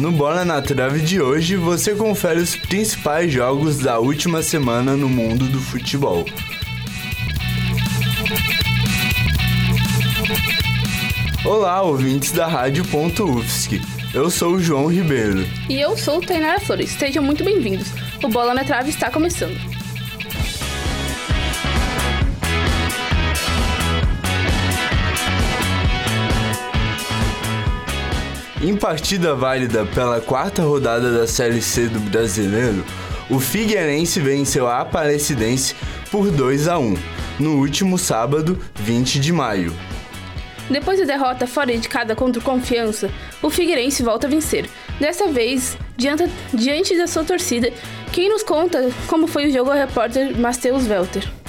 No Bola na Trave de hoje você confere os principais jogos da última semana no mundo do futebol. Olá, ouvintes da Rádio UFSC. Eu sou o João Ribeiro. E eu sou o Tainara Flores. Sejam muito bem-vindos. O Bola na Trave está começando. Em partida válida pela quarta rodada da Série C do Brasileiro, o Figueirense venceu a Aparecidense por 2 a 1 no último sábado, 20 de maio. Depois da derrota fora de casa contra o Confiança, o Figueirense volta a vencer. Dessa vez, diante, diante da sua torcida, quem nos conta como foi o jogo é o repórter Matheus Welter.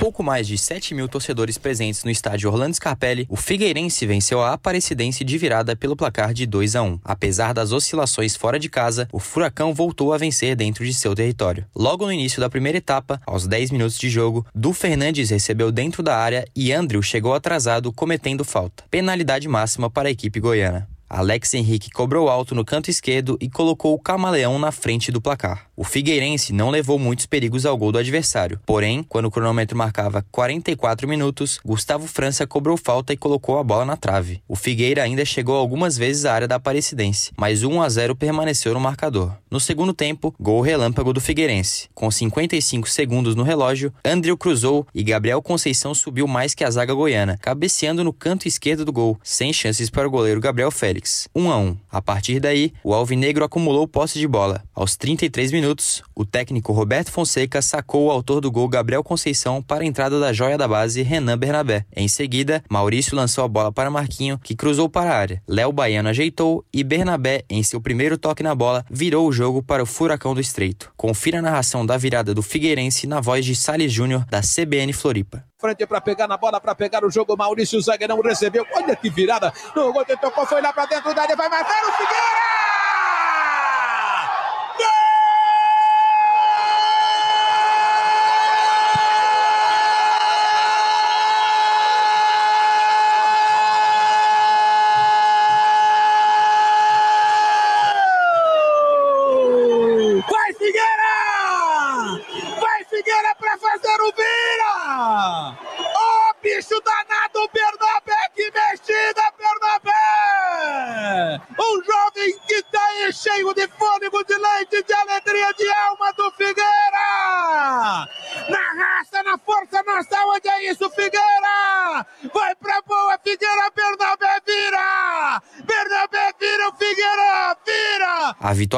Pouco mais de 7 mil torcedores presentes no estádio Orlando Scarpelli, o Figueirense venceu a Aparecidense de virada pelo placar de 2 a 1. Apesar das oscilações fora de casa, o Furacão voltou a vencer dentro de seu território. Logo no início da primeira etapa, aos 10 minutos de jogo, Du Fernandes recebeu dentro da área e Andrew chegou atrasado cometendo falta. Penalidade máxima para a equipe goiana. Alex Henrique cobrou alto no canto esquerdo e colocou o Camaleão na frente do placar. O Figueirense não levou muitos perigos ao gol do adversário. Porém, quando o cronômetro marcava 44 minutos, Gustavo França cobrou falta e colocou a bola na trave. O Figueira ainda chegou algumas vezes à área da Aparecidense, mas 1 a 0 permaneceu no marcador. No segundo tempo, gol relâmpago do Figueirense. Com 55 segundos no relógio, Andrew cruzou e Gabriel Conceição subiu mais que a zaga goiana, cabeceando no canto esquerdo do gol, sem chances para o goleiro Gabriel Félix. Félix, 1 a 1. A partir daí, o Alvinegro acumulou posse de bola. Aos 33 minutos, o técnico Roberto Fonseca sacou o autor do gol Gabriel Conceição para a entrada da joia da base Renan Bernabé. Em seguida, Maurício lançou a bola para Marquinho, que cruzou para a área. Léo Baiano ajeitou e Bernabé, em seu primeiro toque na bola, virou o jogo para o Furacão do Estreito. Confira a narração da virada do Figueirense na voz de Salles Júnior da CBN Floripa frente para pegar na bola, para pegar o jogo. Maurício Zagueirão recebeu. Olha que virada. No gol, tocou, foi lá para dentro da área, vai matar o Figueira!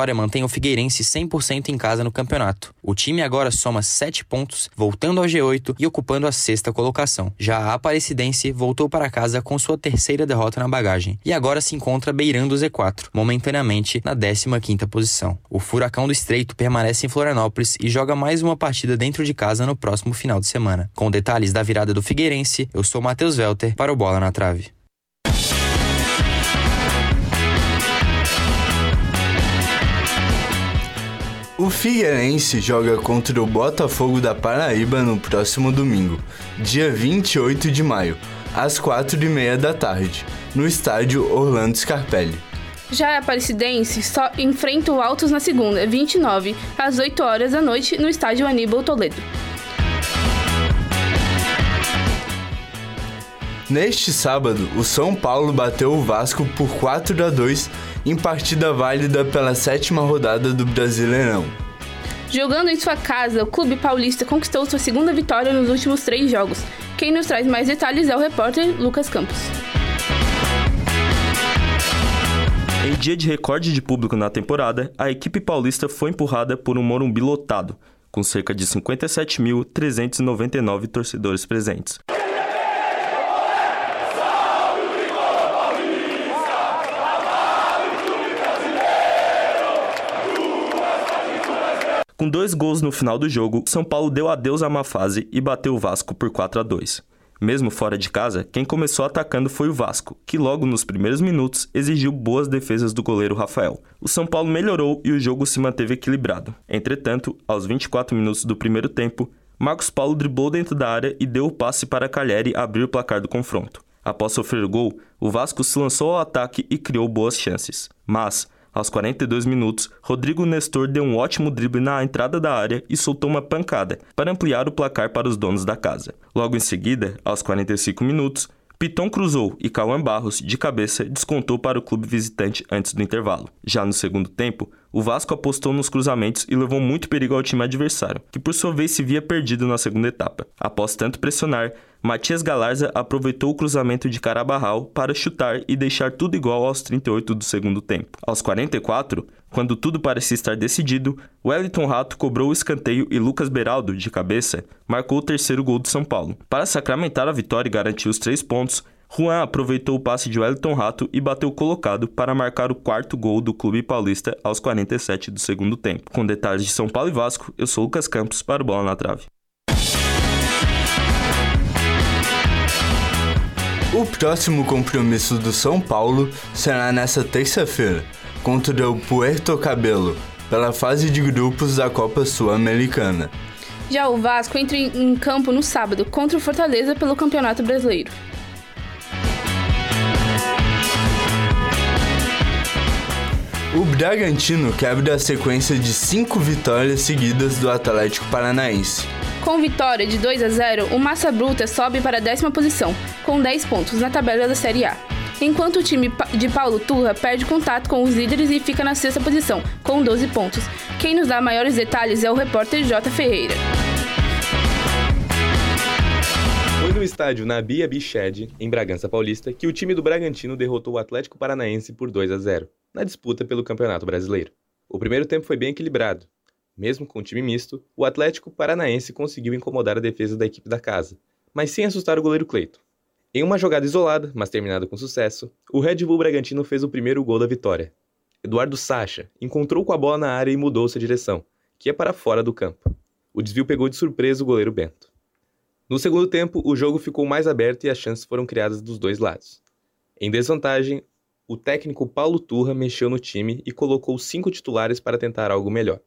Vitória mantém o Figueirense 100% em casa no campeonato. O time agora soma 7 pontos, voltando ao G8 e ocupando a sexta colocação. Já a Aparecidense voltou para casa com sua terceira derrota na bagagem e agora se encontra beirando o Z4, momentaneamente na 15ª posição. O Furacão do Estreito permanece em Florianópolis e joga mais uma partida dentro de casa no próximo final de semana. Com detalhes da virada do Figueirense, eu sou Matheus Welter para o Bola na Trave. O Figueirense joga contra o Botafogo da Paraíba no próximo domingo, dia 28 de maio, às 4 e meia da tarde, no estádio Orlando Scarpelli. Já a Aparecidense só enfrenta o Altos na segunda, 29, às 8 horas da noite, no estádio Aníbal Toledo. Neste sábado, o São Paulo bateu o Vasco por 4 a 2 em partida válida pela sétima rodada do Brasileirão. Jogando em sua casa, o clube paulista conquistou sua segunda vitória nos últimos três jogos. Quem nos traz mais detalhes é o repórter Lucas Campos. Em dia de recorde de público na temporada, a equipe paulista foi empurrada por um Morumbi lotado, com cerca de 57.399 torcedores presentes. Com dois gols no final do jogo, São Paulo deu adeus à má fase e bateu o Vasco por 4 a 2. Mesmo fora de casa, quem começou atacando foi o Vasco, que logo nos primeiros minutos exigiu boas defesas do goleiro Rafael. O São Paulo melhorou e o jogo se manteve equilibrado. Entretanto, aos 24 minutos do primeiro tempo, Marcos Paulo driblou dentro da área e deu o passe para Calheri abrir o placar do confronto. Após sofrer gol, o Vasco se lançou ao ataque e criou boas chances. Mas, aos 42 minutos, Rodrigo Nestor deu um ótimo drible na entrada da área e soltou uma pancada para ampliar o placar para os donos da casa. Logo em seguida, aos 45 minutos, Piton cruzou e Cauã Barros, de cabeça, descontou para o clube visitante antes do intervalo. Já no segundo tempo, o Vasco apostou nos cruzamentos e levou muito perigo ao time adversário, que por sua vez se via perdido na segunda etapa. Após tanto pressionar, Matias Galarza aproveitou o cruzamento de Carabarral para chutar e deixar tudo igual aos 38 do segundo tempo. Aos 44, quando tudo parecia estar decidido, Wellington Rato cobrou o escanteio e Lucas Beraldo, de cabeça, marcou o terceiro gol do São Paulo. Para sacramentar a vitória e garantir os três pontos, Juan aproveitou o passe de Wellington Rato e bateu colocado para marcar o quarto gol do clube paulista aos 47 do segundo tempo. Com detalhes de São Paulo e Vasco, eu sou Lucas Campos para o Bola na Trave. O próximo compromisso do São Paulo será nesta terça-feira contra o Puerto Cabelo, pela fase de grupos da Copa Sul-Americana. Já o Vasco entra em campo no sábado contra o Fortaleza pelo Campeonato Brasileiro. O Bragantino quebra a sequência de cinco vitórias seguidas do Atlético Paranaense. Com vitória de 2 a 0, o Massa Bruta sobe para a décima posição, com 10 pontos na tabela da Série A enquanto o time de Paulo Turra perde contato com os líderes e fica na sexta posição, com 12 pontos. Quem nos dá maiores detalhes é o repórter J. Ferreira. Foi no estádio Nabia Biched, em Bragança Paulista, que o time do Bragantino derrotou o Atlético Paranaense por 2 a 0, na disputa pelo Campeonato Brasileiro. O primeiro tempo foi bem equilibrado. Mesmo com o time misto, o Atlético Paranaense conseguiu incomodar a defesa da equipe da casa, mas sem assustar o goleiro Cleito. Em uma jogada isolada, mas terminada com sucesso, o Red Bull Bragantino fez o primeiro gol da vitória. Eduardo Sacha encontrou com a bola na área e mudou sua direção, que é para fora do campo. O desvio pegou de surpresa o goleiro Bento. No segundo tempo, o jogo ficou mais aberto e as chances foram criadas dos dois lados. Em desvantagem, o técnico Paulo Turra mexeu no time e colocou cinco titulares para tentar algo melhor.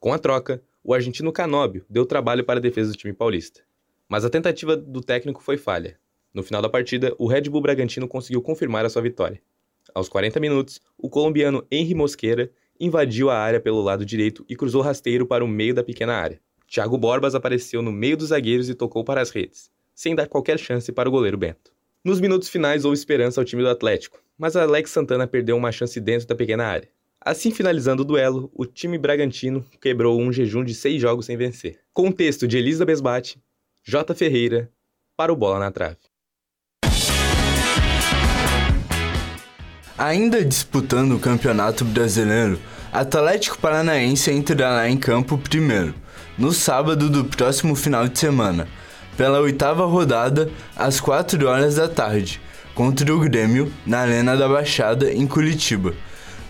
Com a troca, o argentino Canóbio deu trabalho para a defesa do time paulista. Mas a tentativa do técnico foi falha. No final da partida, o Red Bull Bragantino conseguiu confirmar a sua vitória. Aos 40 minutos, o colombiano Henry Mosqueira invadiu a área pelo lado direito e cruzou rasteiro para o meio da pequena área. Thiago Borbas apareceu no meio dos zagueiros e tocou para as redes, sem dar qualquer chance para o goleiro Bento. Nos minutos finais houve esperança ao time do Atlético, mas Alex Santana perdeu uma chance dentro da pequena área. Assim finalizando o duelo, o time bragantino quebrou um jejum de seis jogos sem vencer. Com o texto de Elisa Besbate, J. Ferreira, para o Bola na Trave. Ainda disputando o Campeonato Brasileiro, Atlético Paranaense entrará em campo primeiro, no sábado do próximo final de semana, pela oitava rodada, às 4 horas da tarde, contra o Grêmio, na Arena da Baixada, em Curitiba.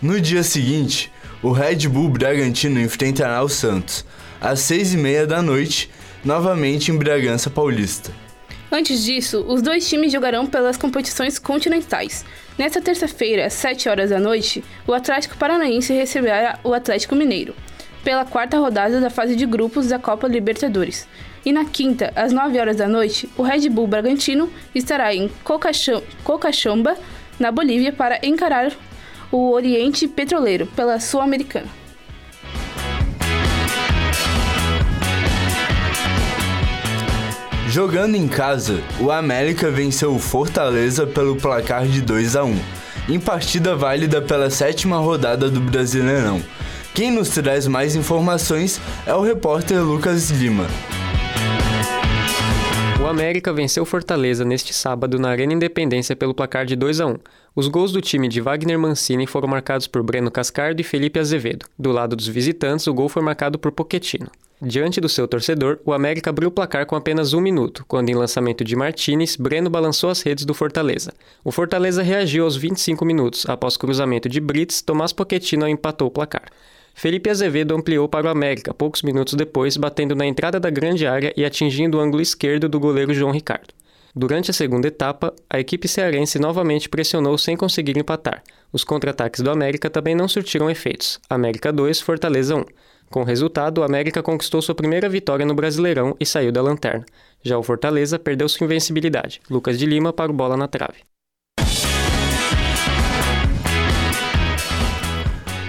No dia seguinte, o Red Bull Bragantino enfrentará o Santos, às 6 e meia da noite, novamente em Bragança Paulista. Antes disso, os dois times jogarão pelas competições continentais. Nesta terça-feira, às 7 horas da noite, o Atlético Paranaense receberá o Atlético Mineiro, pela quarta rodada da fase de grupos da Copa Libertadores. E na quinta, às 9 horas da noite, o Red Bull Bragantino estará em Cocachamba, na Bolívia, para encarar o Oriente Petroleiro pela Sul-Americana. Jogando em casa, o América venceu o Fortaleza pelo placar de 2 a 1, em partida válida pela sétima rodada do Brasileirão. Quem nos traz mais informações é o repórter Lucas Lima. O América venceu Fortaleza neste sábado na Arena Independência pelo placar de 2 a 1. Os gols do time de Wagner Mancini foram marcados por Breno Cascardo e Felipe Azevedo. Do lado dos visitantes, o gol foi marcado por Pochettino. Diante do seu torcedor, o América abriu o placar com apenas um minuto, quando, em lançamento de Martinez, Breno balançou as redes do Fortaleza. O Fortaleza reagiu aos 25 minutos. Após cruzamento de Brits, Tomás Pochettino empatou o placar. Felipe Azevedo ampliou para o América poucos minutos depois, batendo na entrada da grande área e atingindo o ângulo esquerdo do goleiro João Ricardo. Durante a segunda etapa, a equipe cearense novamente pressionou sem conseguir empatar. Os contra-ataques do América também não surtiram efeitos. América 2, Fortaleza 1. Com o resultado, o América conquistou sua primeira vitória no Brasileirão e saiu da lanterna. Já o Fortaleza perdeu sua invencibilidade. Lucas de Lima para o bola na trave.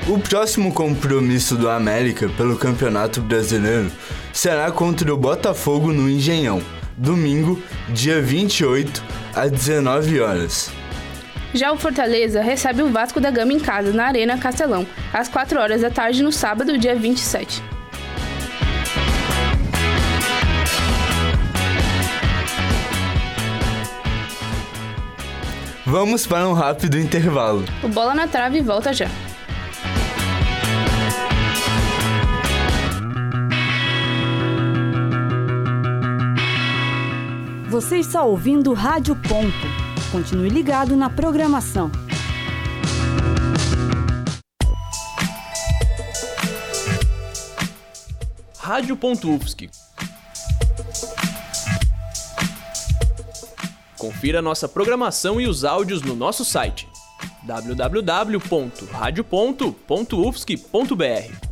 O próximo compromisso do América pelo Campeonato Brasileiro será contra o Botafogo no Engenhão, domingo, dia 28, às 19 horas. Já o Fortaleza recebe o Vasco da Gama em casa, na Arena Castelão, às 4 horas da tarde no sábado, dia 27. Vamos para um rápido intervalo. O Bola na Trave volta já. Você está ouvindo Rádio Ponto. Continue ligado na programação. Rádio Ponto Confira nossa programação e os áudios no nosso site www.radioponto.ufsc.br.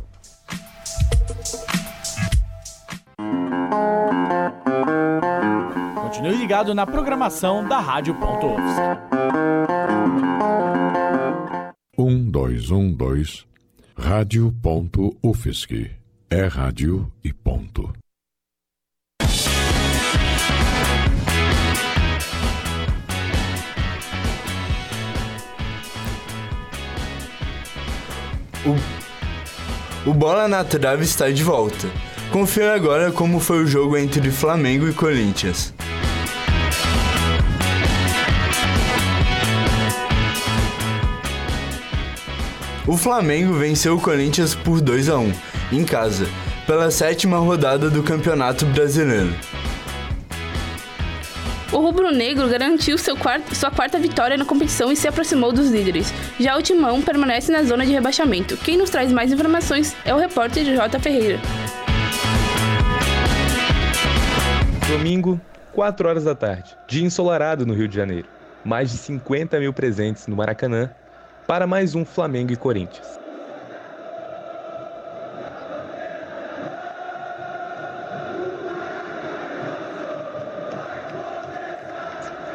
Continue ligado na programação da Rádio Ponto Um, dois, um, dois. Rádio Ponto UFSC. É rádio e ponto. O, o Bola na Trave está de volta. Confira agora como foi o jogo entre Flamengo e Corinthians. O Flamengo venceu o Corinthians por 2 a 1 em casa, pela sétima rodada do Campeonato Brasileiro. O rubro-negro garantiu quarto, sua quarta vitória na competição e se aproximou dos líderes. Já o Timão permanece na zona de rebaixamento. Quem nos traz mais informações é o repórter J. Ferreira. Domingo, 4 horas da tarde, dia ensolarado no Rio de Janeiro. Mais de 50 mil presentes no Maracanã para mais um Flamengo e Corinthians.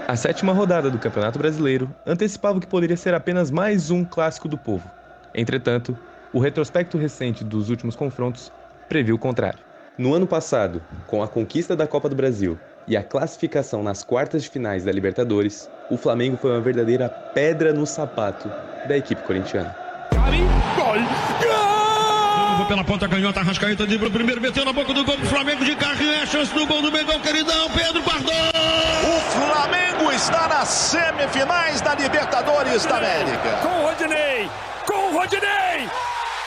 A sétima rodada do Campeonato Brasileiro antecipava que poderia ser apenas mais um clássico do povo. Entretanto, o retrospecto recente dos últimos confrontos previu o contrário. No ano passado, com a conquista da Copa do Brasil e a classificação nas quartas de finais da Libertadores, o Flamengo foi uma verdadeira pedra no sapato da equipe corintiana. Gol! Gol! Pela ponta canhota, Arrascaeta de primeiro, meteu na boca do gol do Flamengo de carrinho, é chance do gol do Mengão, queridão, Pedro Pardon! O Flamengo está nas semifinais da Libertadores da América. Com o Rodinei, com o Rodinei,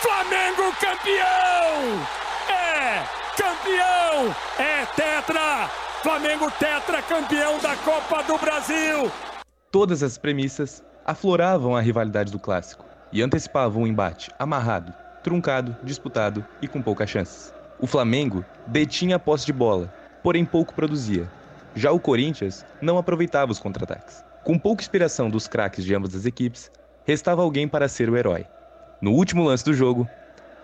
Flamengo campeão! É! campeão! É tetra! Flamengo tetra campeão da Copa do Brasil! Todas as premissas afloravam a rivalidade do clássico e antecipavam um embate amarrado, truncado, disputado e com poucas chances. O Flamengo detinha a posse de bola, porém pouco produzia. Já o Corinthians não aproveitava os contra-ataques. Com pouca inspiração dos craques de ambas as equipes, restava alguém para ser o herói. No último lance do jogo,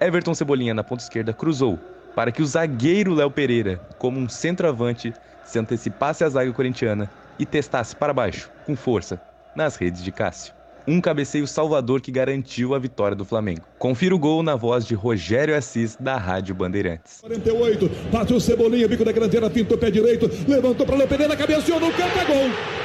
Everton Cebolinha na ponta esquerda cruzou para que o zagueiro Léo Pereira, como um centroavante, se antecipasse à zaga corintiana e testasse para baixo, com força, nas redes de Cássio. Um cabeceio salvador que garantiu a vitória do Flamengo. Confira o gol na voz de Rogério Assis, da Rádio Bandeirantes. 48, bateu Cebolinha, bico da grandeira, pintou pé direito, levantou para Léo Pereira, cabeceou no campo, é gol!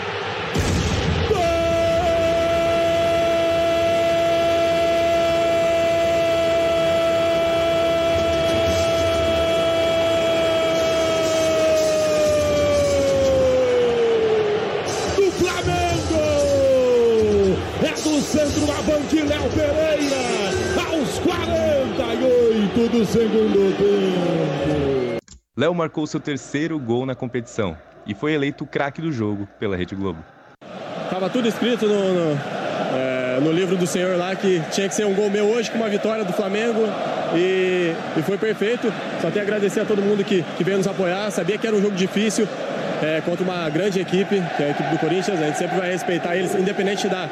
Segundo tempo. Léo marcou seu terceiro gol na competição e foi eleito o craque do jogo pela Rede Globo. Tava tudo escrito no, no, é, no, livro do senhor lá que tinha que ser um gol meu hoje com uma vitória do Flamengo e, e foi perfeito. Só tenho a agradecer a todo mundo que, que veio nos apoiar. Sabia que era um jogo difícil é, contra uma grande equipe, que é a equipe do Corinthians. A gente sempre vai respeitar eles, independente da,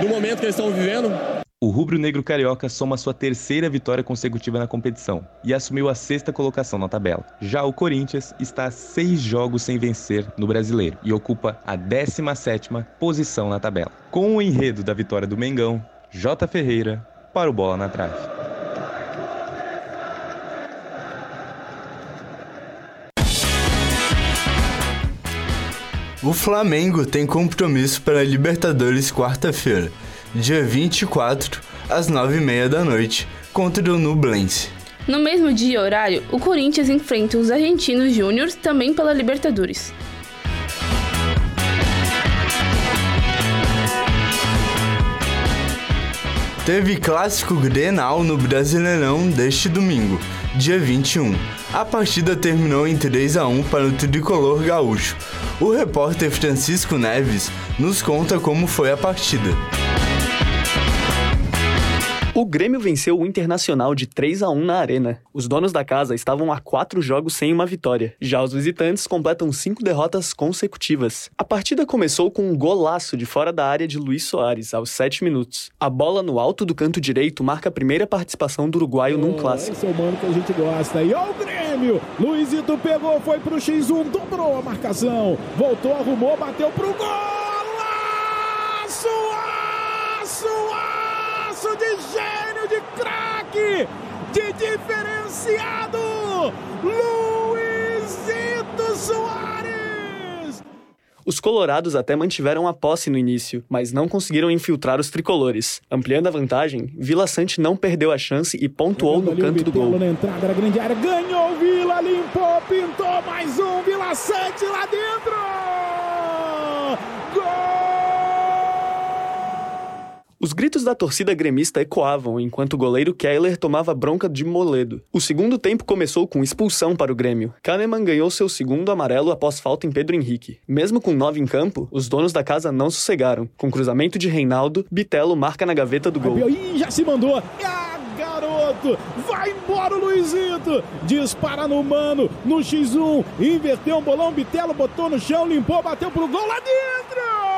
do momento que eles estão vivendo. O rubro-negro carioca soma sua terceira vitória consecutiva na competição e assumiu a sexta colocação na tabela. Já o Corinthians está a seis jogos sem vencer no Brasileiro e ocupa a 17ª posição na tabela. Com o enredo da vitória do Mengão, J. Ferreira para o Bola na Trave. O Flamengo tem compromisso para a Libertadores quarta-feira, dia 24, às 9h30 da noite, contra o Nublense. No mesmo dia e horário, o Corinthians enfrenta os Argentinos Júnior também pela Libertadores. Teve clássico Grenal no Brasileirão deste domingo, dia 21. A partida terminou em 3 a 1 para o tricolor gaúcho. O repórter Francisco Neves nos conta como foi a partida. O Grêmio venceu o Internacional de 3 a 1 na Arena. Os donos da casa estavam a quatro jogos sem uma vitória. Já os visitantes completam cinco derrotas consecutivas. A partida começou com um golaço de fora da área de Luiz Soares, aos 7 minutos. A bola no alto do canto direito marca a primeira participação do uruguaio num clássico. Esse é o mano que a gente gosta. E ó o Grêmio! Luizito pegou, foi pro X1, dobrou a marcação. Voltou, arrumou, bateu pro gol! Aço, aço, aço de de craque, de diferenciado! Luizito Soares! Os colorados até mantiveram a posse no início, mas não conseguiram infiltrar os tricolores. Ampliando a vantagem, Vila Sante não perdeu a chance e pontuou no canto do gol. na entrada da grande área, ganhou Vila, limpou, pintou mais um, Vila Sante lá dentro! Os gritos da torcida gremista ecoavam enquanto o goleiro Keller tomava bronca de Moledo. O segundo tempo começou com expulsão para o Grêmio. Kahneman ganhou seu segundo amarelo após falta em Pedro Henrique. Mesmo com nove em campo, os donos da casa não sossegaram. Com cruzamento de Reinaldo, Bitelo marca na gaveta do gol. Ih, já se mandou. Ah, garoto! Vai embora o Luizito! Dispara no mano, no X1, inverteu um bolão, Bitelo botou no chão, limpou, bateu pro gol lá dentro!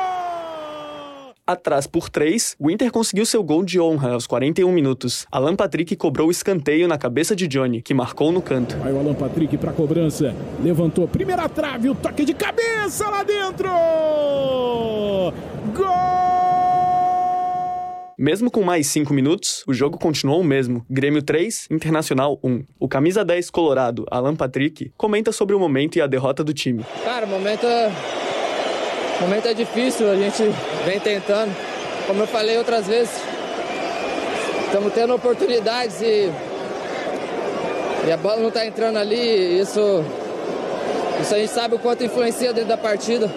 Atrás por três, o Inter conseguiu seu gol de honra aos 41 minutos. Alan Patrick cobrou o escanteio na cabeça de Johnny, que marcou no canto. Vai o Alan Patrick pra cobrança. Levantou, primeira trave, o toque de cabeça lá dentro! Mesmo com mais 5 minutos, o jogo continuou o mesmo. Grêmio 3, Internacional 1. O camisa 10 colorado, Alan Patrick, comenta sobre o momento e a derrota do time. Cara, o momento é, o momento é difícil, a gente vem tentando. Como eu falei outras vezes, estamos tendo oportunidades e, e a bola não está entrando ali. Isso, isso a gente sabe o quanto influencia dentro da partida.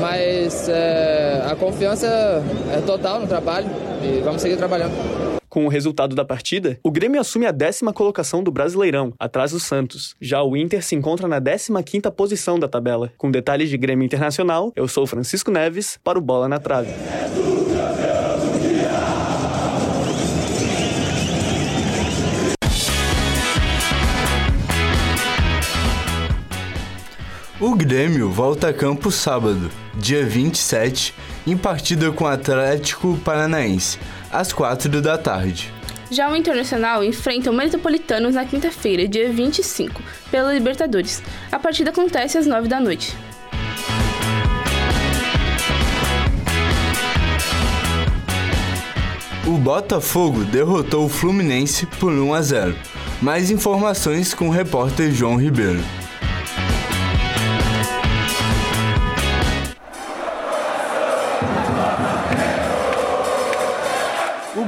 Mas é, a confiança é total no trabalho e vamos seguir trabalhando. Com o resultado da partida, o Grêmio assume a décima colocação do Brasileirão, atrás do Santos. Já o Inter se encontra na 15ª posição da tabela. Com detalhes de Grêmio Internacional, eu sou Francisco Neves para o Bola na Trave. O Grêmio volta a campo sábado, dia 27, em partida com o Atlético Paranaense, às 4 da tarde. Já o Internacional enfrenta o Metropolitanos na quinta-feira, dia 25, pela Libertadores. A partida acontece às 9 da noite. O Botafogo derrotou o Fluminense por 1 a 0. Mais informações com o repórter João Ribeiro.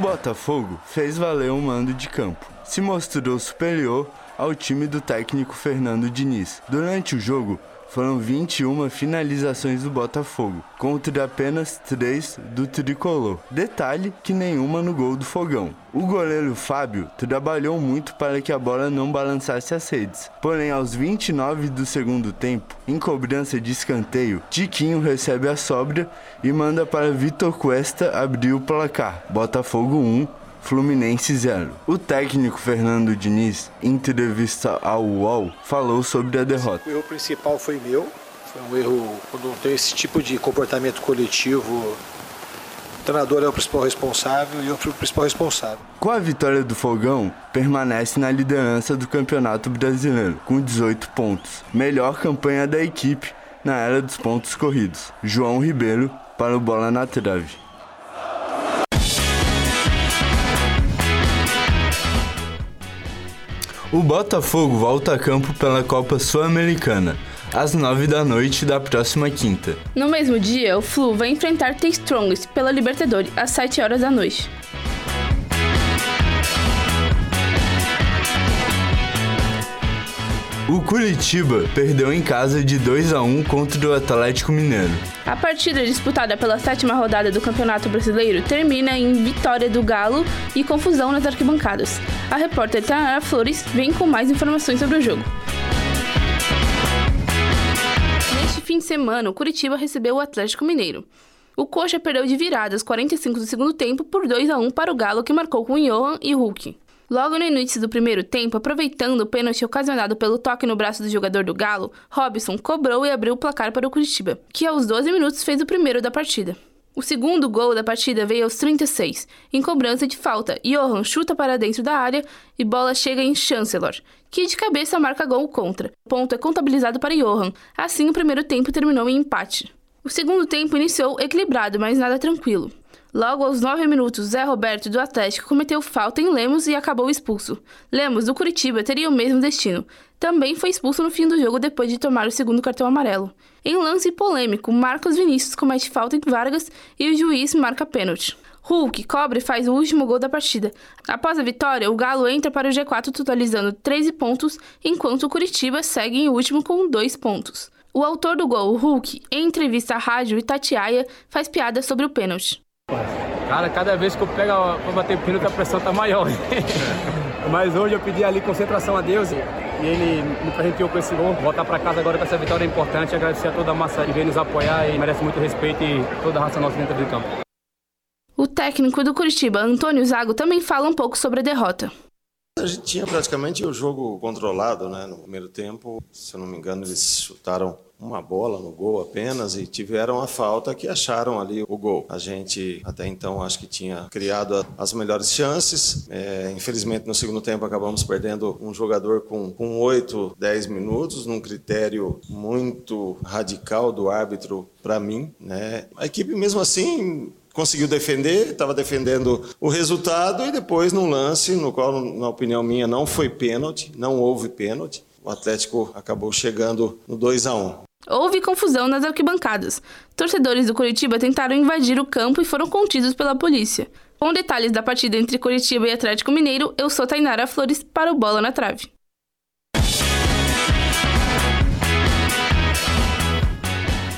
Botafogo fez valer o mando de campo. Se mostrou superior ao time do técnico Fernando Diniz. Durante o jogo, foram 21 finalizações do Botafogo, contra apenas 3 do tricolor. Detalhe que nenhuma no gol do Fogão. O goleiro Fábio trabalhou muito para que a bola não balançasse as redes. Porém, aos 29 do segundo tempo, em cobrança de escanteio, Tiquinho recebe a sobra e manda para Vitor Cuesta abrir o placar. Botafogo 1, Fluminense 0. O técnico Fernando Diniz, em entrevista ao UOL, falou sobre a derrota. O erro principal foi meu. Foi um erro quando tem esse tipo de comportamento coletivo. treinador é o principal responsável e eu fui o principal responsável. Com a vitória do Fogão, permanece na liderança do Campeonato Brasileiro, com 18 pontos. Melhor campanha da equipe na era dos pontos corridos. João Ribeiro para o Bola na Trave. O Botafogo volta a campo pela Copa Sul-Americana, às 9 da noite da próxima quinta. No mesmo dia, o Flu vai enfrentar The Strongest pela Libertadores, às 7 horas da noite. O Curitiba perdeu em casa de 2 a 1 contra o Atlético Mineiro. A partida disputada pela sétima rodada do Campeonato Brasileiro termina em vitória do Galo e confusão nas arquibancadas. A repórter Tanara Flores vem com mais informações sobre o jogo. Neste fim de semana, o Curitiba recebeu o Atlético Mineiro. O Coxa perdeu de virada aos 45 do segundo tempo por 2 a 1 para o Galo, que marcou com Johan e Hulk. Logo no início do primeiro tempo, aproveitando o pênalti ocasionado pelo toque no braço do jogador do Galo, Robson cobrou e abriu o placar para o Curitiba, que aos 12 minutos fez o primeiro da partida. O segundo gol da partida veio aos 36, em cobrança de falta. Johan chuta para dentro da área e bola chega em Chancellor, que de cabeça marca gol contra. O ponto é contabilizado para Johan. Assim, o primeiro tempo terminou em empate. O segundo tempo iniciou equilibrado, mas nada tranquilo. Logo aos 9 minutos, Zé Roberto do Atlético cometeu falta em Lemos e acabou expulso. Lemos do Curitiba teria o mesmo destino. Também foi expulso no fim do jogo depois de tomar o segundo cartão amarelo. Em lance polêmico, Marcos Vinícius comete falta em Vargas e o juiz marca pênalti. Hulk cobre e faz o último gol da partida. Após a vitória, o Galo entra para o G4 totalizando 13 pontos, enquanto o Curitiba segue em último com 2 pontos. O autor do gol, Hulk, em entrevista à rádio Itatiaia, faz piada sobre o pênalti. Cara, cada vez que eu pego pra bater pênalti, a pressão tá maior. Mas hoje eu pedi ali concentração a Deus e ele me presenteou com esse gol. Voltar para casa agora com essa vitória é importante. Agradecer a toda a massa que vem nos apoiar e merece muito respeito e toda a raça nossa dentro do campo. O técnico do Curitiba, Antônio Zago, também fala um pouco sobre a derrota. A gente tinha praticamente o jogo controlado, né? No primeiro tempo, se eu não me engano, eles chutaram uma bola no gol apenas e tiveram a falta que acharam ali o gol. A gente até então acho que tinha criado as melhores chances. É, infelizmente no segundo tempo acabamos perdendo um jogador com, com 8, 10 minutos, num critério muito radical do árbitro para mim. Né? A equipe mesmo assim conseguiu defender, estava defendendo o resultado e depois num lance no qual, na opinião minha, não foi pênalti, não houve pênalti. O Atlético acabou chegando no 2 a 1. Houve confusão nas arquibancadas. Torcedores do Curitiba tentaram invadir o campo e foram contidos pela polícia. Com detalhes da partida entre Curitiba e Atlético Mineiro, eu sou Tainara Flores para o Bola na Trave.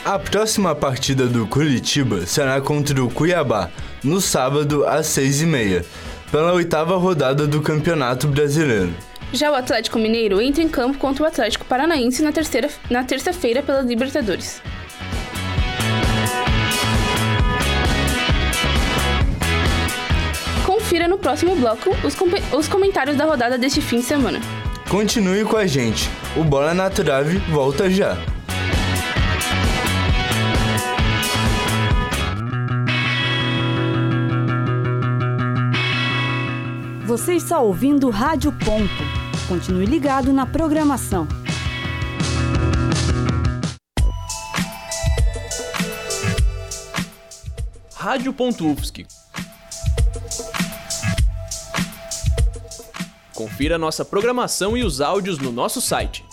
A próxima partida do Curitiba será contra o Cuiabá, no sábado às seis e meia, pela oitava rodada do Campeonato Brasileiro. Já o Atlético Mineiro entra em campo contra o Atlético Paranaense na, terceira, na terça-feira pela Libertadores. Confira no próximo bloco os, com os comentários da rodada deste fim de semana. Continue com a gente. O Bola na Trave volta já. Você está ouvindo Rádio Ponto. Continue ligado na programação. Rádio Ufsc. Confira nossa programação e os áudios no nosso site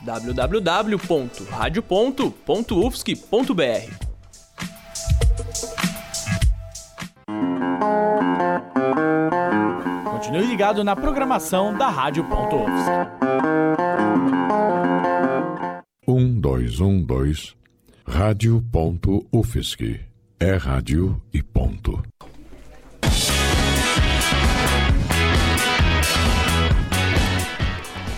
www.radio.ufsc.br. Continue ligado na programação da Rádio Ponto Um, dois, um, dois. Rádio Ponto UFSC. É rádio e ponto.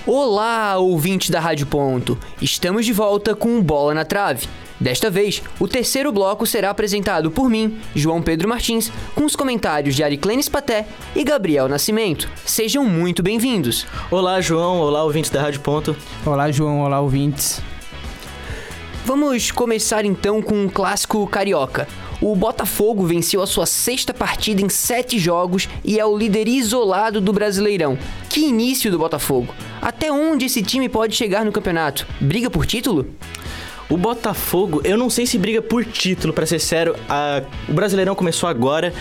Olá, ouvinte da Rádio Ponto. Estamos de volta com Bola na Trave Desta vez, o terceiro bloco será apresentado por mim, João Pedro Martins, com os comentários de Ariclenes Paté e Gabriel Nascimento. Sejam muito bem-vindos. Olá, João. Olá, ouvintes da Rádio Ponto. Olá, João. Olá, ouvintes. Vamos começar então com um clássico carioca. O Botafogo venceu a sua sexta partida em sete jogos e é o líder isolado do Brasileirão. Que início do Botafogo! Até onde esse time pode chegar no campeonato? Briga por título? O Botafogo, eu não sei se briga por título, para ser sério. A... O Brasileirão começou agora,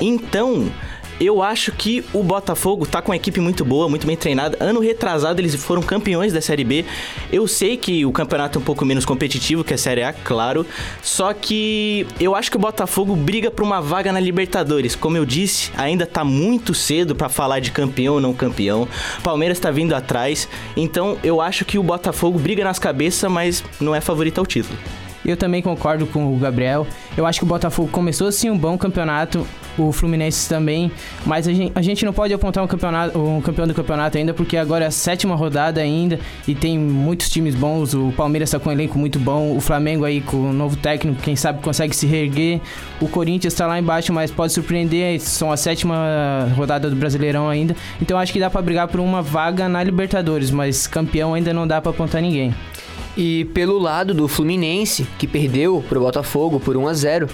então eu acho que o Botafogo tá com uma equipe muito boa, muito bem treinada. Ano retrasado eles foram campeões da Série B. Eu sei que o campeonato é um pouco menos competitivo que a Série A, claro. Só que eu acho que o Botafogo briga por uma vaga na Libertadores. Como eu disse, ainda tá muito cedo para falar de campeão ou não campeão. Palmeiras tá vindo atrás. Então eu acho que o Botafogo briga nas cabeças, mas não é favorito ao título. Eu também concordo com o Gabriel. Eu acho que o Botafogo começou assim um bom campeonato, o Fluminense também, mas a gente, a gente não pode apontar um, campeonato, um campeão do campeonato ainda, porque agora é a sétima rodada ainda e tem muitos times bons. O Palmeiras está com um elenco muito bom, o Flamengo aí com o novo técnico, quem sabe consegue se reerguer. O Corinthians está lá embaixo, mas pode surpreender, são a sétima rodada do Brasileirão ainda. Então acho que dá para brigar por uma vaga na Libertadores, mas campeão ainda não dá para apontar ninguém. E pelo lado do Fluminense, que perdeu para o Botafogo por 1 a 0,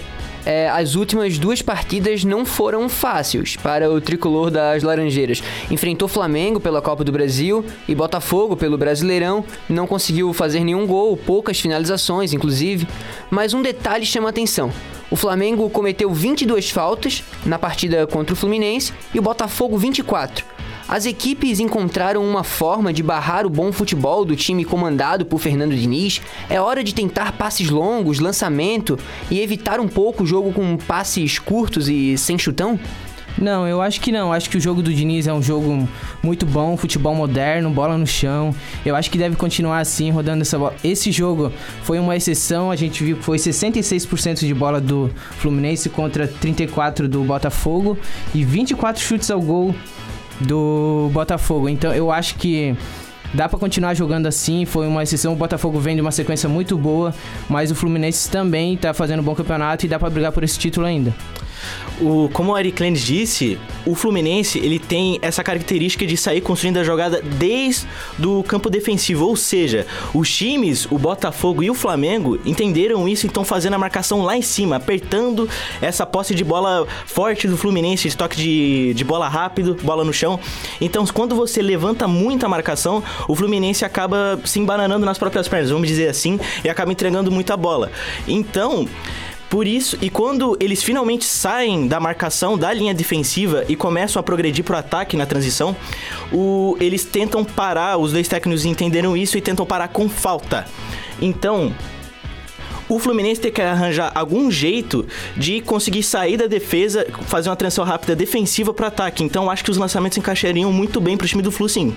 é, as últimas duas partidas não foram fáceis para o tricolor das Laranjeiras. Enfrentou Flamengo pela Copa do Brasil e Botafogo pelo Brasileirão. Não conseguiu fazer nenhum gol, poucas finalizações, inclusive. Mas um detalhe chama atenção. O Flamengo cometeu 22 faltas na partida contra o Fluminense e o Botafogo 24. As equipes encontraram uma forma de barrar o bom futebol do time comandado por Fernando Diniz. É hora de tentar passes longos, lançamento e evitar um pouco o jogo com passes curtos e sem chutão? Não, eu acho que não. Acho que o jogo do Diniz é um jogo muito bom, futebol moderno, bola no chão. Eu acho que deve continuar assim, rodando essa bola. Esse jogo foi uma exceção, a gente viu que foi 66% de bola do Fluminense contra 34 do Botafogo e 24 chutes ao gol do Botafogo. Então eu acho que dá para continuar jogando assim. Foi uma exceção. O Botafogo vem de uma sequência muito boa, mas o Fluminense também tá fazendo um bom campeonato e dá para brigar por esse título ainda o, como o Eric Lenz disse, o Fluminense ele tem essa característica de sair construindo a jogada desde o campo defensivo, ou seja, os times, o Botafogo e o Flamengo entenderam isso e estão fazendo a marcação lá em cima, apertando essa posse de bola forte do Fluminense, de toque de, de bola rápido, bola no chão. Então, quando você levanta muita marcação, o Fluminense acaba se embananando nas próprias pernas, vamos dizer assim, e acaba entregando muita bola. Então, por isso, e quando eles finalmente saem da marcação da linha defensiva e começam a progredir pro ataque na transição, o, eles tentam parar, os dois técnicos entenderam isso e tentam parar com falta. Então, o Fluminense tem que arranjar algum jeito de conseguir sair da defesa, fazer uma transição rápida defensiva para ataque. Então acho que os lançamentos encaixariam muito bem pro time do Flu, sim.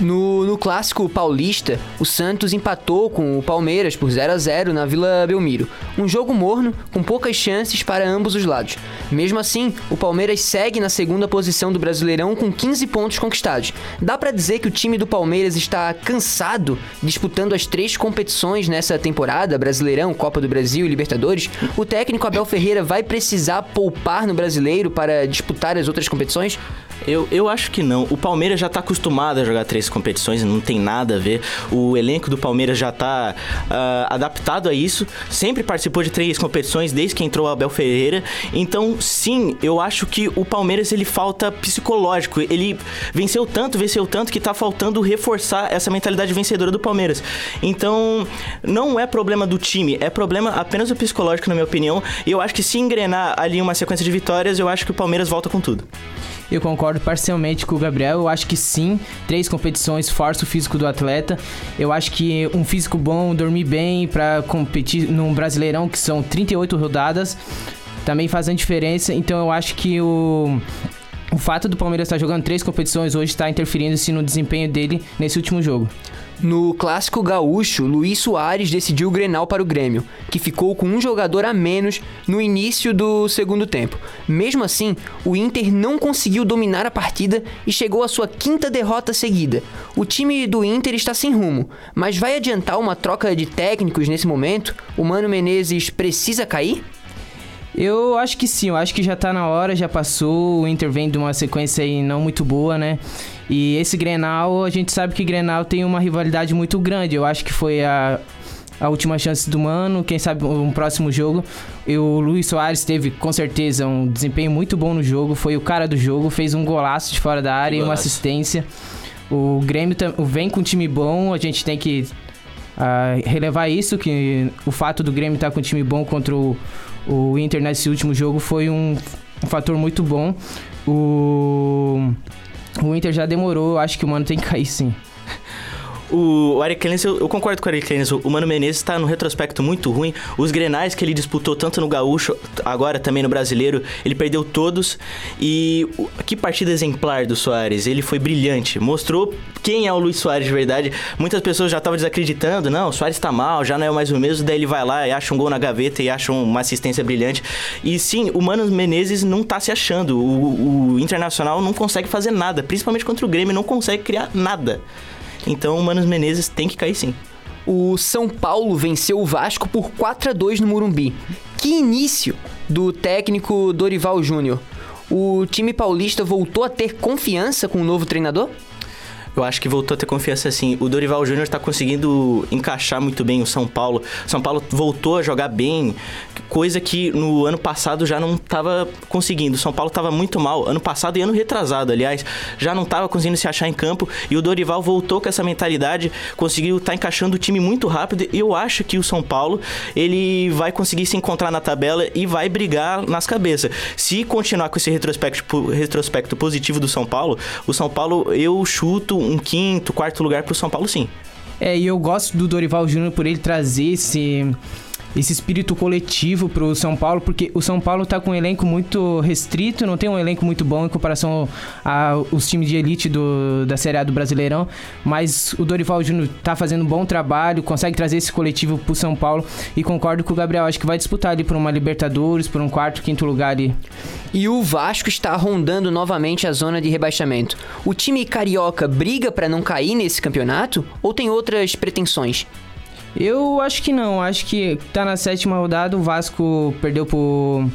No, no clássico paulista, o Santos empatou com o Palmeiras por 0 a 0 na Vila Belmiro. Um jogo morno, com poucas chances para ambos os lados. Mesmo assim, o Palmeiras segue na segunda posição do Brasileirão com 15 pontos conquistados. Dá para dizer que o time do Palmeiras está cansado disputando as três competições nessa temporada, Brasileirão, Copa do Brasil e Libertadores? O técnico Abel Ferreira vai precisar poupar no Brasileiro para disputar as outras competições? Eu, eu acho que não. O Palmeiras já está acostumado a jogar três competições, não tem nada a ver. O elenco do Palmeiras já está uh, adaptado a isso. Sempre participou de três competições desde que entrou o Abel Ferreira. Então, sim, eu acho que o Palmeiras ele falta psicológico. Ele venceu tanto, venceu tanto que está faltando reforçar essa mentalidade vencedora do Palmeiras. Então, não é problema do time, é problema apenas do psicológico, na minha opinião. E eu acho que se engrenar ali uma sequência de vitórias, eu acho que o Palmeiras volta com tudo. Eu concordo parcialmente com o Gabriel. Eu acho que sim, três competições força o físico do atleta. Eu acho que um físico bom, dormir bem para competir num Brasileirão que são 38 rodadas, também faz a diferença. Então eu acho que o o fato do Palmeiras estar jogando três competições hoje está interferindo-se no desempenho dele nesse último jogo. No clássico gaúcho, Luiz Soares decidiu o Grenal para o Grêmio, que ficou com um jogador a menos no início do segundo tempo. Mesmo assim, o Inter não conseguiu dominar a partida e chegou à sua quinta derrota seguida. O time do Inter está sem rumo, mas vai adiantar uma troca de técnicos nesse momento? O Mano Menezes precisa cair? Eu acho que sim, eu acho que já tá na hora, já passou. O Inter vem de uma sequência aí não muito boa, né? E esse Grenal, a gente sabe que Grenal tem uma rivalidade muito grande. Eu acho que foi a, a última chance do Mano, quem sabe um próximo jogo. E o Luiz Soares teve com certeza um desempenho muito bom no jogo, foi o cara do jogo, fez um golaço de fora da área e uma assistência. O Grêmio vem com um time bom, a gente tem que uh, relevar isso, que o fato do Grêmio estar tá com um time bom contra o, o Inter nesse último jogo foi um, um fator muito bom. O, o Inter já demorou, acho que o Mano tem que cair sim. O, Eric Clemens, eu, eu, concordo com o Eric Clemens, o Mano Menezes está no retrospecto muito ruim. Os grenais que ele disputou tanto no Gaúcho, agora também no Brasileiro, ele perdeu todos. E que partida exemplar do Soares, ele foi brilhante. Mostrou quem é o Luiz Soares de verdade. Muitas pessoas já estavam desacreditando, não, o Soares está mal, já não é mais o mesmo. Daí ele vai lá e acha um gol na gaveta e acha uma assistência brilhante. E sim, o Mano Menezes não está se achando. O, o Internacional não consegue fazer nada, principalmente contra o Grêmio, não consegue criar nada. Então o Manos Menezes tem que cair sim. O São Paulo venceu o Vasco por 4 a 2 no Murumbi. Que início do técnico Dorival Júnior. O time paulista voltou a ter confiança com o novo treinador? Eu acho que voltou a ter confiança assim. O Dorival Júnior está conseguindo encaixar muito bem o São Paulo. São Paulo voltou a jogar bem, coisa que no ano passado já não estava conseguindo. São Paulo estava muito mal, ano passado e ano retrasado, aliás, já não estava conseguindo se achar em campo e o Dorival voltou com essa mentalidade, conseguiu estar tá encaixando o time muito rápido. E eu acho que o São Paulo ele vai conseguir se encontrar na tabela e vai brigar nas cabeças. Se continuar com esse retrospecto, retrospecto positivo do São Paulo, o São Paulo eu chuto um quinto, quarto lugar para o São Paulo, sim. É, e eu gosto do Dorival Júnior por ele trazer esse esse espírito coletivo pro São Paulo, porque o São Paulo tá com um elenco muito restrito, não tem um elenco muito bom em comparação aos times de elite do, da Série A do Brasileirão, mas o Dorival Júnior tá fazendo um bom trabalho, consegue trazer esse coletivo pro São Paulo e concordo com o Gabriel, acho que vai disputar ali por uma Libertadores, por um quarto, quinto lugar ali. E o Vasco está rondando novamente a zona de rebaixamento. O time carioca briga para não cair nesse campeonato ou tem outras pretensões? Eu acho que não. Acho que tá na sétima rodada. O Vasco perdeu pro,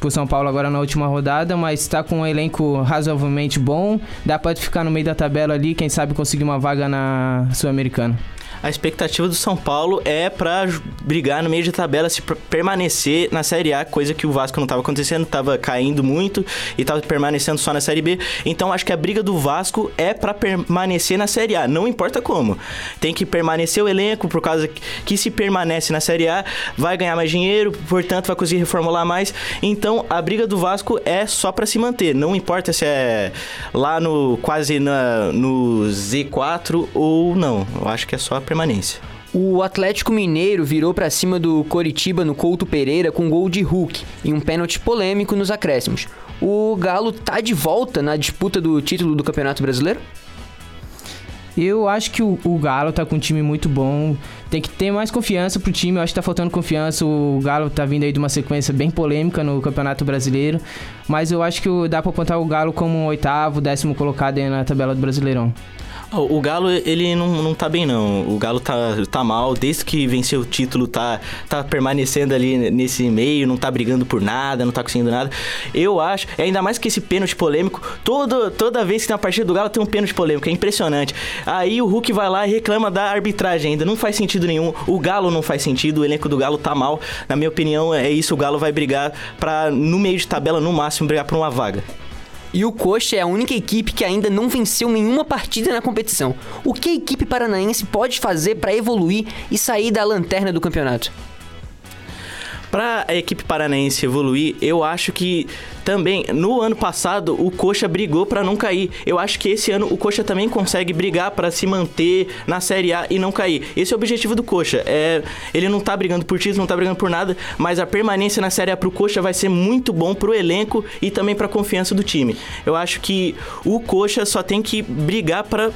pro São Paulo agora na última rodada, mas tá com um elenco razoavelmente bom. Dá pra ficar no meio da tabela ali, quem sabe conseguir uma vaga na Sul-Americana a expectativa do São Paulo é para brigar no meio de tabela, se permanecer na Série A, coisa que o Vasco não estava acontecendo, estava caindo muito e estava permanecendo só na Série B. Então acho que a briga do Vasco é para permanecer na Série A, não importa como. Tem que permanecer o elenco por causa que se permanece na Série A, vai ganhar mais dinheiro, portanto vai conseguir reformular mais. Então a briga do Vasco é só para se manter, não importa se é lá no quase na, no Z4 ou não. Eu acho que é só permanência. O Atlético Mineiro virou para cima do Coritiba no Couto Pereira com gol de Hulk e um pênalti polêmico nos acréscimos. O Galo tá de volta na disputa do título do Campeonato Brasileiro? Eu acho que o, o, Galo tá com um time muito bom. Tem que ter mais confiança pro time. Eu acho que tá faltando confiança. O Galo tá vindo aí de uma sequência bem polêmica no Campeonato Brasileiro. Mas eu acho que dá pra apontar o Galo como um oitavo, décimo colocado aí na tabela do Brasileirão. O Galo, ele não, não tá bem, não. O Galo tá, tá mal. Desde que venceu o título, tá, tá permanecendo ali nesse meio, não tá brigando por nada, não tá conseguindo nada. Eu acho, ainda mais que esse pênalti polêmico, todo, toda vez que tem uma partida do Galo tem um pênalti polêmico, é impressionante. Aí o Hulk vai lá e reclama da arbitragem ainda. Não faz sentido nenhum. O Galo não faz sentido, o elenco do Galo tá mal. Na minha opinião, é isso. O Galo vai brigar pra, no meio de tabela, no máximo, brigar por uma vaga. E o Coxa é a única equipe que ainda não venceu nenhuma partida na competição. O que a equipe paranaense pode fazer para evoluir e sair da lanterna do campeonato? Para a equipe paranaense evoluir, eu acho que também no ano passado o Coxa brigou para não cair. Eu acho que esse ano o Coxa também consegue brigar para se manter na Série A e não cair. Esse é o objetivo do Coxa. É, ele não tá brigando por título, não tá brigando por nada, mas a permanência na Série A pro Coxa vai ser muito bom pro elenco e também para a confiança do time. Eu acho que o Coxa só tem que brigar para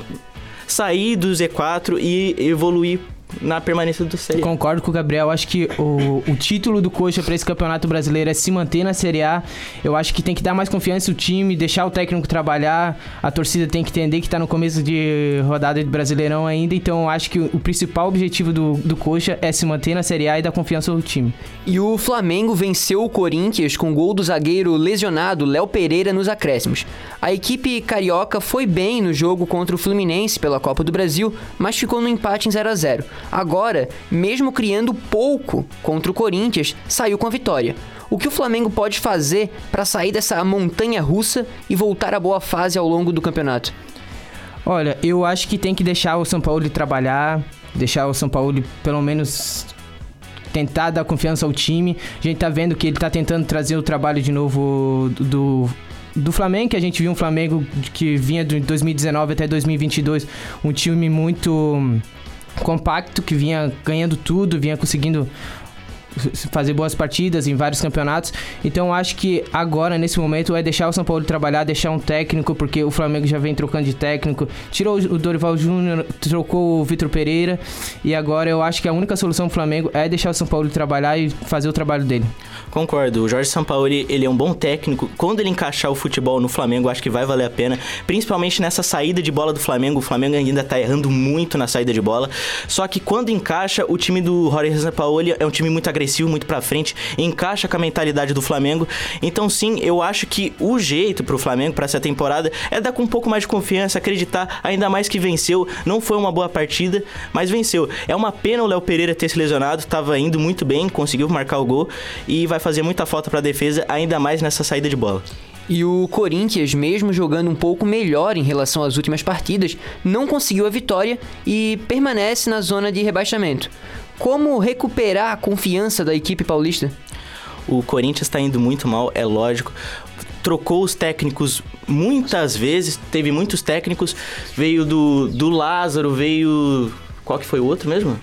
sair do Z4 e evoluir na permanência do Série A. Concordo com o Gabriel. Acho que o, o título do Coxa para esse campeonato brasileiro é se manter na Série A. Eu acho que tem que dar mais confiança ao time, deixar o técnico trabalhar. A torcida tem que entender que está no começo de rodada de Brasileirão ainda. Então, acho que o principal objetivo do, do Coxa é se manter na Série A e dar confiança ao time. E o Flamengo venceu o Corinthians com gol do zagueiro lesionado Léo Pereira nos acréscimos. A equipe carioca foi bem no jogo contra o Fluminense pela Copa do Brasil, mas ficou no empate em 0 a 0 Agora, mesmo criando pouco contra o Corinthians, saiu com a vitória. O que o Flamengo pode fazer para sair dessa montanha russa e voltar à boa fase ao longo do campeonato? Olha, eu acho que tem que deixar o São Paulo trabalhar, deixar o São Paulo pelo menos tentar dar confiança ao time. A gente tá vendo que ele tá tentando trazer o trabalho de novo do do Flamengo, que a gente viu um Flamengo que vinha de 2019 até 2022, um time muito compacto, que vinha ganhando tudo, vinha conseguindo fazer boas partidas em vários campeonatos. Então acho que agora, nesse momento, é deixar o São Paulo trabalhar, deixar um técnico, porque o Flamengo já vem trocando de técnico. Tirou o Dorival Júnior, trocou o Vitor Pereira. E agora eu acho que a única solução do Flamengo é deixar o São Paulo trabalhar e fazer o trabalho dele. Concordo. O Jorge Sampaoli, ele é um bom técnico. Quando ele encaixar o futebol no Flamengo, acho que vai valer a pena. Principalmente nessa saída de bola do Flamengo. O Flamengo ainda tá errando muito na saída de bola. Só que quando encaixa, o time do Jorge Sampaoli é um time muito agressivo, muito pra frente. Encaixa com a mentalidade do Flamengo. Então, sim, eu acho que o jeito pro Flamengo, para essa temporada, é dar com um pouco mais de confiança, acreditar, ainda mais que venceu. Não foi uma boa partida, mas venceu. É uma pena o Léo Pereira ter se lesionado. Tava indo muito bem, conseguiu marcar o gol. E vai fazer muita falta para a defesa, ainda mais nessa saída de bola. E o Corinthians, mesmo jogando um pouco melhor em relação às últimas partidas, não conseguiu a vitória e permanece na zona de rebaixamento. Como recuperar a confiança da equipe paulista? O Corinthians está indo muito mal, é lógico. Trocou os técnicos muitas vezes, teve muitos técnicos. Veio do, do Lázaro, veio. Qual que foi o outro mesmo?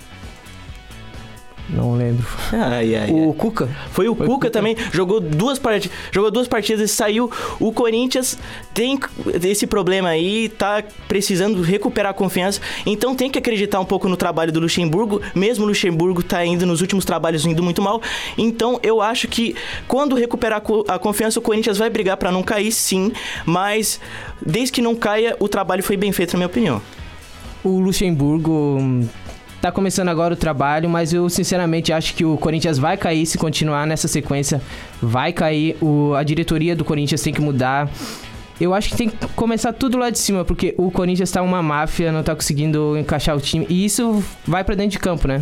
Não lembro. Ai, ai, o ai. Cuca? Foi o Foi Cuca Cuca. também. Jogou duas, part... jogou duas partidas e saiu. O Corinthians tem esse problema aí, tá precisando recuperar a confiança. Então tem que acreditar um pouco no trabalho do Luxemburgo. Mesmo o Luxemburgo tá indo nos últimos trabalhos indo muito mal. Então eu acho que quando recuperar a confiança, o Corinthians vai brigar para não cair, sim. Mas desde que não caia, o trabalho foi bem feito, na minha opinião. O Luxemburgo hum, tá começando agora o trabalho, mas eu sinceramente acho que o Corinthians vai cair se continuar nessa sequência. Vai cair. O, a diretoria do Corinthians tem que mudar. Eu acho que tem que começar tudo lá de cima, porque o Corinthians tá uma máfia, não tá conseguindo encaixar o time. E isso vai pra dentro de campo, né?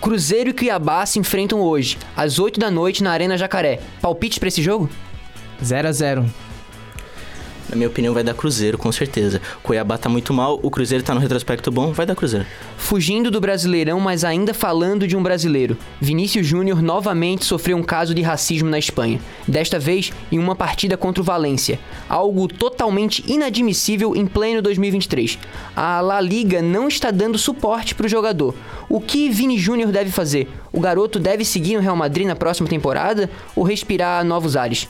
Cruzeiro e Cuiabá se enfrentam hoje, às 8 da noite, na Arena Jacaré. Palpite pra esse jogo? 0 a 0 Na minha opinião, vai dar Cruzeiro, com certeza. Cuiabá tá muito mal, o Cruzeiro tá no retrospecto bom, vai dar Cruzeiro. Fugindo do Brasileirão, mas ainda falando de um brasileiro, Vinícius Júnior novamente sofreu um caso de racismo na Espanha. Desta vez em uma partida contra o Valência. Algo totalmente inadmissível em pleno 2023. A La Liga não está dando suporte para o jogador. O que Vini Júnior deve fazer? O garoto deve seguir no Real Madrid na próxima temporada ou respirar novos ares?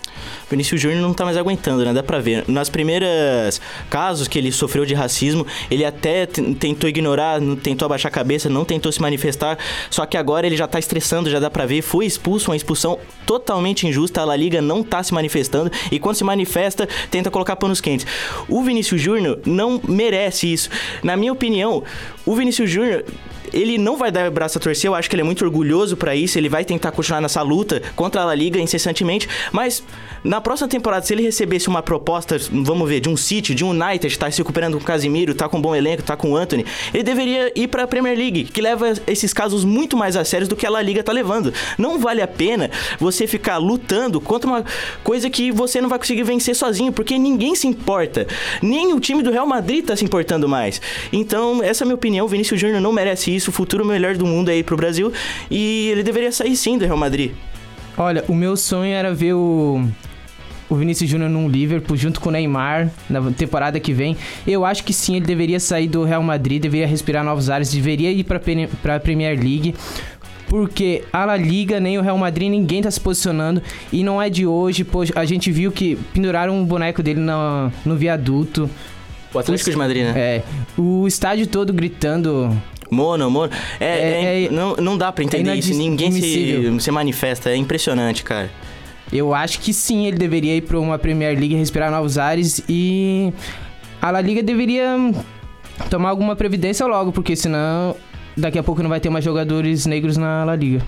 Vinícius Júnior não tá mais aguentando, né? Dá pra ver. Nas primeiras casos que ele sofreu de racismo, ele até tentou ignorar, tentou abaixar a cabeça, não tentou se manifestar. Só que agora ele já tá estressando, já dá pra ver. Foi expulso, uma expulsão totalmente injusta. A La Liga não tá se manifestando. E quando se manifesta, tenta colocar panos quentes. O Vinícius Júnior não merece isso. Na minha opinião, o Vinícius Júnior ele não vai dar o braço a torcer, eu acho que ele é muito orgulhoso pra isso, ele vai tentar continuar nessa luta contra a La Liga incessantemente, mas na próxima temporada, se ele recebesse uma proposta, vamos ver, de um City, de um United, tá se recuperando com o Casimiro, tá com um bom elenco, tá com o Anthony, ele deveria ir pra Premier League, que leva esses casos muito mais a sérios do que a La Liga tá levando. Não vale a pena você ficar lutando contra uma coisa que você não vai conseguir vencer sozinho, porque ninguém se importa. Nem o time do Real Madrid tá se importando mais. Então, essa é a minha opinião, o Vinícius Júnior não merece isso, o futuro melhor do mundo aí pro Brasil, e ele deveria sair sim do Real Madrid. Olha, o meu sonho era ver o, o Vinícius Júnior num Liverpool junto com o Neymar na temporada que vem. Eu acho que sim, ele deveria sair do Real Madrid, deveria respirar novos ares, deveria ir para a Premier League. Porque a La Liga, nem o Real Madrid, ninguém tá se posicionando. E não é de hoje, poxa, a gente viu que penduraram um boneco dele no, no viaduto. O Atlético de Madrid, né? É. O estádio todo gritando. Mono, mono. É, é- não, não dá pra entender isso. Ninguém se, se manifesta. É impressionante, cara. Eu acho que sim, ele deveria ir para uma Premier League respirar novos ares e a La Liga deveria tomar alguma previdência logo, porque senão daqui a pouco não vai ter mais jogadores negros na La Liga.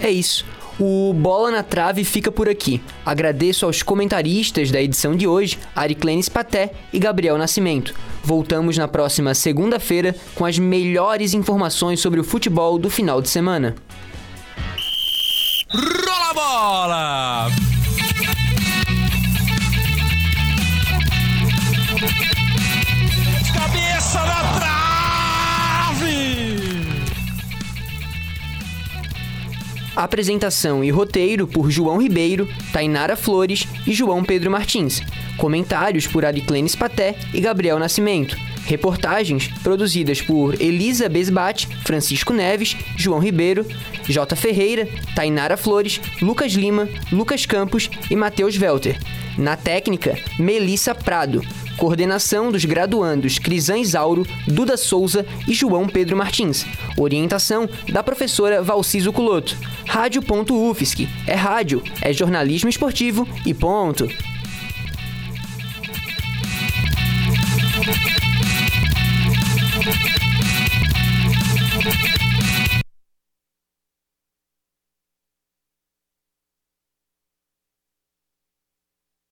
É isso. O Bola na Trave fica por aqui. Agradeço aos comentaristas da edição de hoje, Ariclenes Paté e Gabriel Nascimento. Voltamos na próxima segunda-feira com as melhores informações sobre o futebol do final de semana. Rola a bola! Apresentação e roteiro por João Ribeiro, Tainara Flores e João Pedro Martins. Comentários por Ariclenes Paté e Gabriel Nascimento. Reportagens produzidas por Elisa Besbate, Francisco Neves, João Ribeiro, J. Ferreira, Tainara Flores, Lucas Lima, Lucas Campos e Matheus Welter. Na técnica, Melissa Prado. Coordenação dos graduandos Crisan Isauro, Duda Souza e João Pedro Martins. Orientação da professora Valciso Culoto. Rádio.UFSC. É rádio, é jornalismo esportivo e ponto.